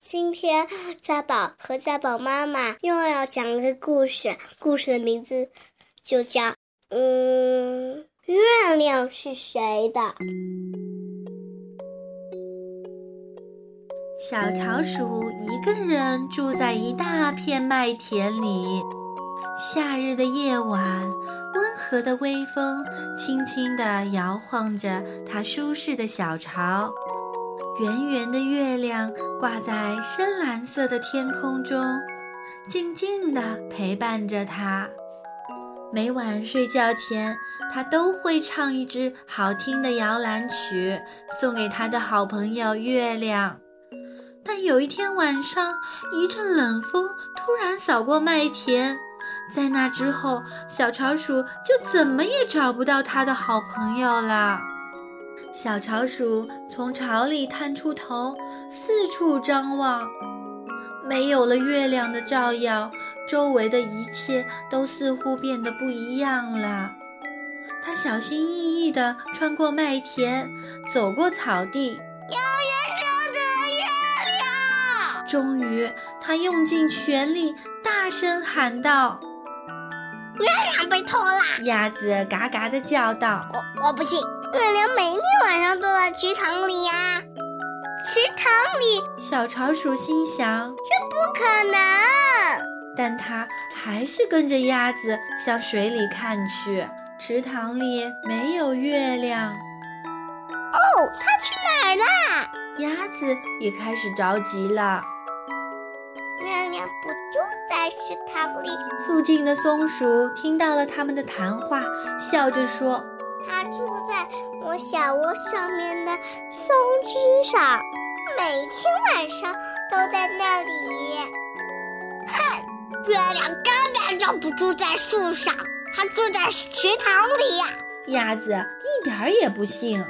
今天家宝和家宝妈妈又要讲一个故事，故事的名字就叫“嗯，月亮是谁的？”小巢鼠一个人住在一大片麦田里。夏日的夜晚，温和的微风轻轻地摇晃着它舒适的小巢。圆圆的月亮挂在深蓝色的天空中，静静地陪伴着它。每晚睡觉前，它都会唱一支好听的摇篮曲，送给它的好朋友月亮。但有一天晚上，一阵冷风突然扫过麦田，在那之后，小巢鼠就怎么也找不到它的好朋友了。小巢鼠从巢里探出头，四处张望。没有了月亮的照耀，周围的一切都似乎变得不一样了。它小心翼翼地穿过麦田，走过草地。有人守着月亮！终于，它用尽全力，大声喊道：“月亮被偷了！”鸭子嘎嘎地叫道：“我我不信。”月亮每天晚池塘里呀，池塘里。小巢鼠心想：这不可能。但它还是跟着鸭子向水里看去。池塘里没有月亮。哦，它去哪儿了？鸭子也开始着急了。月亮不住在池塘里。附近的松鼠听到了他们的谈话，笑着说。它住在我小窝上面的松枝上，每天晚上都在那里。哼，月亮根本就不住在树上，它住在池塘里呀！鸭子一点儿也不信。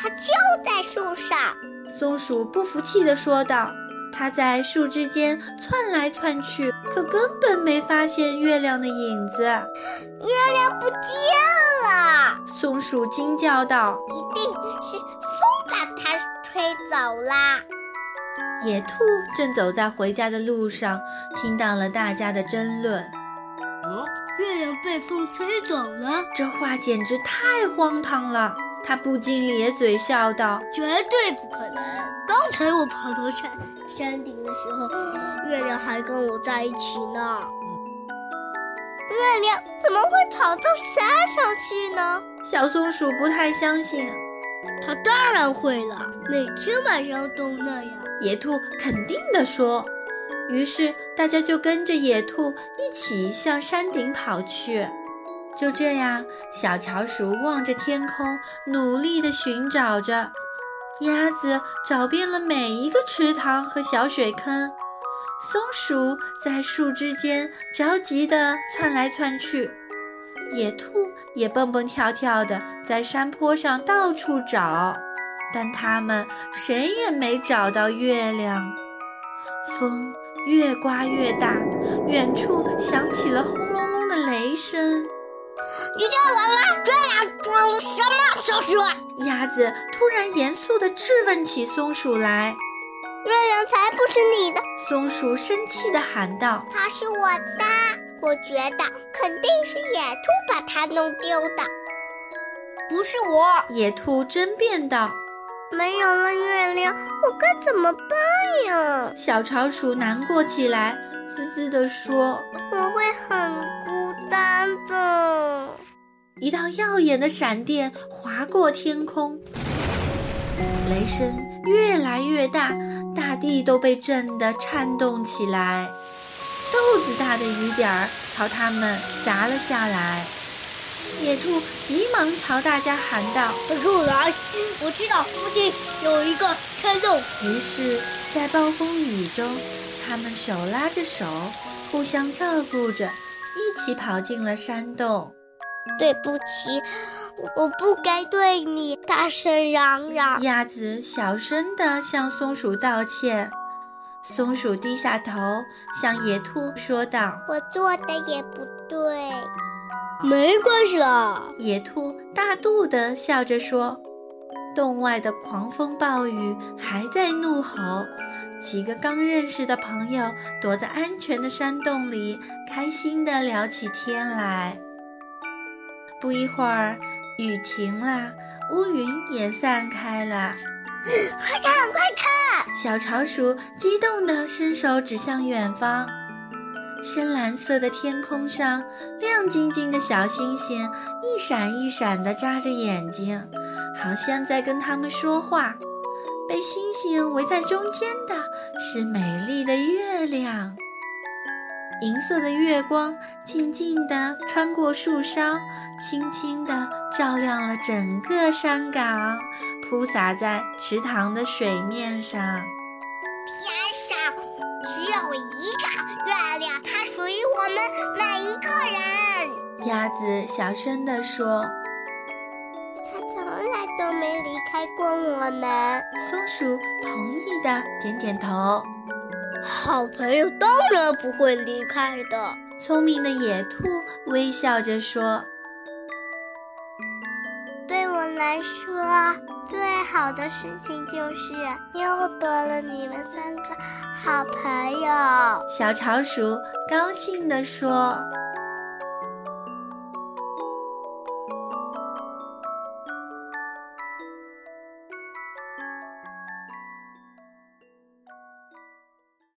它就在树上。松鼠不服气地说道。它在树枝间窜来窜去，可根本没发现月亮的影子。月亮不见了！松鼠惊叫道：“一定是风把它吹走啦！”野兔正走在回家的路上，听到了大家的争论。哦，月亮被风吹走了？这话简直太荒唐了！他不禁咧嘴笑道：“绝对不可能！刚才我跑到山山顶的时候，月亮还跟我在一起呢。月亮怎么会跑到山上去呢？”小松鼠不太相信。它当然会了，每天晚上都那样。野兔肯定地说。于是大家就跟着野兔一起向山顶跑去。就这样，小巢鼠望着天空，努力地寻找着。鸭子找遍了每一个池塘和小水坑，松鼠在树枝间着急地窜来窜去，野兔也蹦蹦跳跳地在山坡上到处找，但它们谁也没找到月亮。风越刮越大，远处响起了轰隆隆的雷声。你叫我了，这俩装的什么？松鼠鸭子突然严肃地质问起松鼠来：“月亮才不是你的！”松鼠生气地喊道：“它是我的，我觉得肯定是野兔把它弄丢的，不是我。”野兔争辩道：“没有了月亮，我该怎么办呀？”小巢鼠难过起来，滋滋地说：“我会很孤单的。”一道耀眼的闪电划过天空，雷声越来越大，大地都被震得颤动起来。豆子大的雨点儿朝他们砸了下来。野兔急忙朝大家喊道：“快过来！我知道附近有一个山洞。”于是，在暴风雨中，他们手拉着手，互相照顾着，一起跑进了山洞。对不起，我不该对你大声嚷嚷。鸭子小声地向松鼠道歉。松鼠低下头，向野兔说道：“我做的也不对，没关系啦。”野兔大度地笑着说。洞外的狂风暴雨还在怒吼，几个刚认识的朋友躲在安全的山洞里，开心地聊起天来。不一会儿，雨停了，乌云也散开了。快看，快看！小潮鼠激动地伸手指向远方，深蓝色的天空上，亮晶晶的小星星一闪一闪地眨着眼睛，好像在跟他们说话。被星星围在中间的是美丽的月亮，银色的月光静静地穿过树梢，轻轻地照亮了整个山岗，铺洒在池塘的水面上。天上只有一个月亮，它属于我们每一个人。鸭子小声地说。它从来都没离开过我们。松鼠同意的点点头。好朋友当然不会离开的。聪明的野兔微笑着说：“对我来说，最好的事情就是又多了你们三个好朋友。”小潮鼠高兴地说。